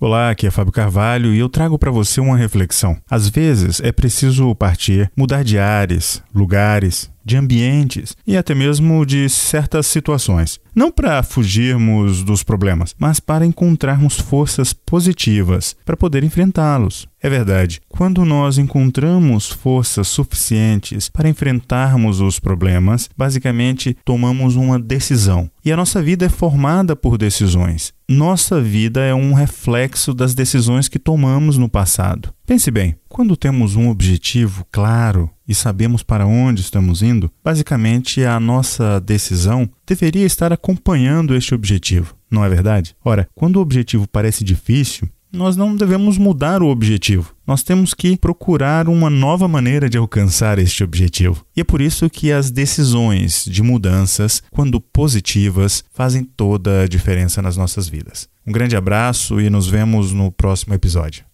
Olá, aqui é Fábio Carvalho e eu trago para você uma reflexão. Às vezes é preciso partir, mudar de ares, lugares, de ambientes e até mesmo de certas situações. Não para fugirmos dos problemas, mas para encontrarmos forças positivas para poder enfrentá-los. É verdade, quando nós encontramos forças suficientes para enfrentarmos os problemas, basicamente tomamos uma decisão. E a nossa vida é formada por decisões. Nossa vida é um reflexo das decisões que tomamos no passado. Pense bem, quando temos um objetivo claro e sabemos para onde estamos indo, basicamente a nossa decisão deveria estar acompanhando este objetivo, não é verdade? Ora, quando o objetivo parece difícil, nós não devemos mudar o objetivo. Nós temos que procurar uma nova maneira de alcançar este objetivo. E é por isso que as decisões de mudanças, quando positivas, fazem toda a diferença nas nossas vidas. Um grande abraço e nos vemos no próximo episódio.